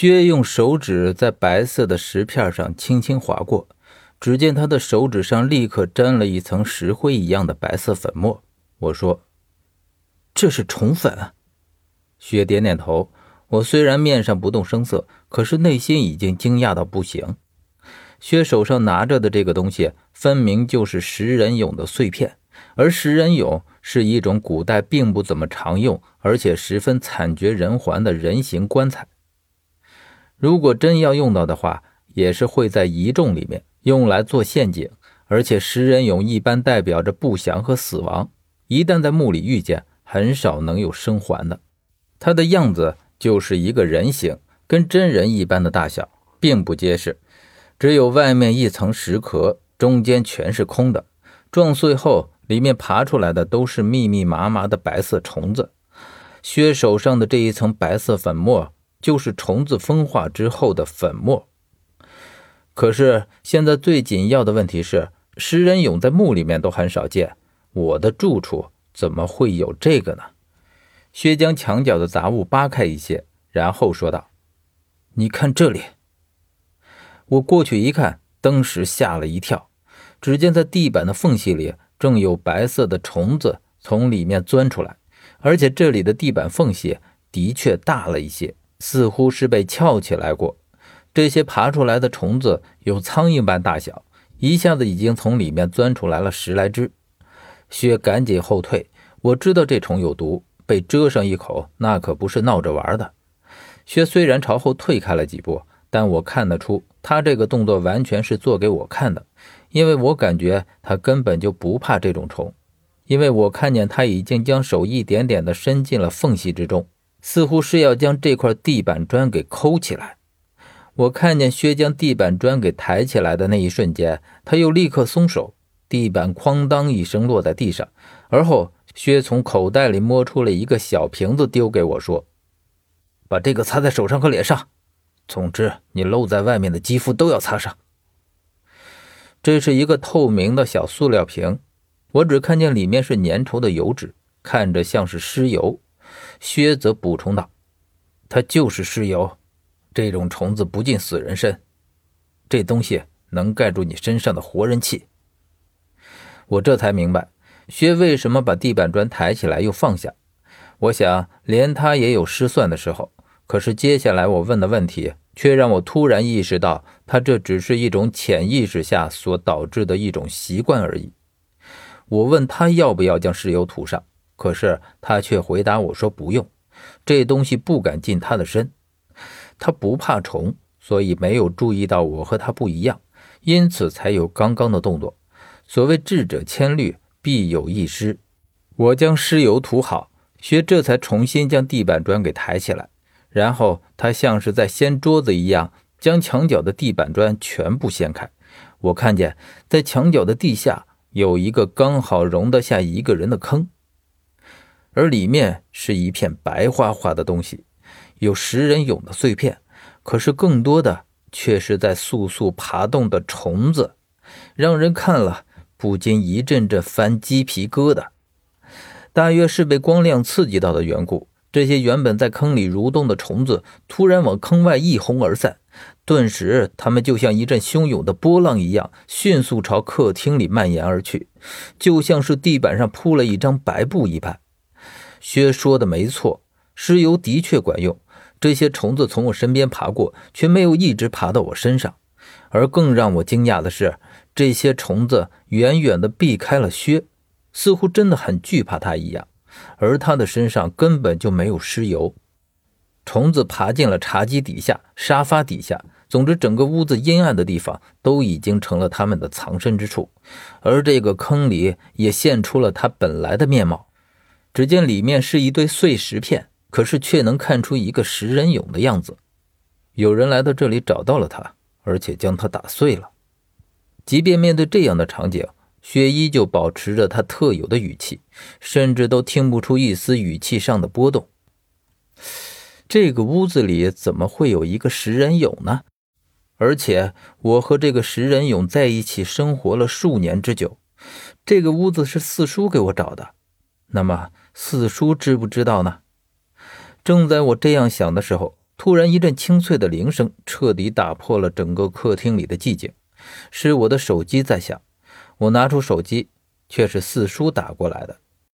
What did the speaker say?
薛用手指在白色的石片上轻轻划过，只见他的手指上立刻沾了一层石灰一样的白色粉末。我说：“这是虫粉。”薛点点头。我虽然面上不动声色，可是内心已经惊讶到不行。薛手上拿着的这个东西，分明就是食人俑的碎片，而食人俑是一种古代并不怎么常用，而且十分惨绝人寰的人形棺材。如果真要用到的话，也是会在遗众里面用来做陷阱，而且食人俑一般代表着不祥和死亡，一旦在墓里遇见，很少能有生还的。它的样子就是一个人形，跟真人一般的大小，并不结实，只有外面一层石壳，中间全是空的。撞碎后，里面爬出来的都是密密麻麻的白色虫子。薛手上的这一层白色粉末。就是虫子风化之后的粉末。可是现在最紧要的问题是，食人俑在墓里面都很少见，我的住处怎么会有这个呢？薛将墙角的杂物扒开一些，然后说道：“你看这里。”我过去一看，当时吓了一跳。只见在地板的缝隙里，正有白色的虫子从里面钻出来，而且这里的地板缝隙的确大了一些。似乎是被翘起来过，这些爬出来的虫子有苍蝇般大小，一下子已经从里面钻出来了十来只。薛赶紧后退，我知道这虫有毒，被蛰上一口那可不是闹着玩的。薛虽然朝后退开了几步，但我看得出他这个动作完全是做给我看的，因为我感觉他根本就不怕这种虫，因为我看见他已经将手一点点地伸进了缝隙之中。似乎是要将这块地板砖给抠起来。我看见薛将地板砖给抬起来的那一瞬间，他又立刻松手，地板哐当一声落在地上。而后，薛从口袋里摸出了一个小瓶子，丢给我说：“把这个擦在手上和脸上，总之你露在外面的肌肤都要擦上。”这是一个透明的小塑料瓶，我只看见里面是粘稠的油脂，看着像是尸油。薛则补充道：“它就是尸油，这种虫子不进死人身，这东西能盖住你身上的活人气。”我这才明白，薛为什么把地板砖抬起来又放下。我想，连他也有失算的时候。可是接下来我问的问题，却让我突然意识到，他这只是一种潜意识下所导致的一种习惯而已。我问他要不要将尸油涂上。可是他却回答我说：“不用，这东西不敢近他的身。他不怕虫，所以没有注意到我和他不一样，因此才有刚刚的动作。所谓智者千虑，必有一失。我将尸油涂好，薛这才重新将地板砖给抬起来，然后他像是在掀桌子一样，将墙角的地板砖全部掀开。我看见在墙角的地下有一个刚好容得下一个人的坑。”而里面是一片白花花的东西，有食人俑的碎片，可是更多的却是在簌簌爬动的虫子，让人看了不禁一阵阵翻鸡皮疙瘩。大约是被光亮刺激到的缘故，这些原本在坑里蠕动的虫子突然往坑外一哄而散，顿时它们就像一阵汹涌的波浪一样，迅速朝客厅里蔓延而去，就像是地板上铺了一张白布一般。薛说的没错，尸油的确管用。这些虫子从我身边爬过，却没有一直爬到我身上。而更让我惊讶的是，这些虫子远远地避开了薛，似乎真的很惧怕他一样。而他的身上根本就没有尸油。虫子爬进了茶几底下、沙发底下，总之整个屋子阴暗的地方都已经成了他们的藏身之处。而这个坑里也现出了它本来的面貌。只见里面是一堆碎石片，可是却能看出一个食人俑的样子。有人来到这里找到了他，而且将他打碎了。即便面对这样的场景，薛依旧保持着他特有的语气，甚至都听不出一丝语气上的波动。这个屋子里怎么会有一个食人俑呢？而且我和这个食人俑在一起生活了数年之久，这个屋子是四叔给我找的。那么。四叔知不知道呢？正在我这样想的时候，突然，一阵清脆的铃声彻底打破了整个客厅里的寂静。是我的手机在响。我拿出手机，却是四叔打过来的。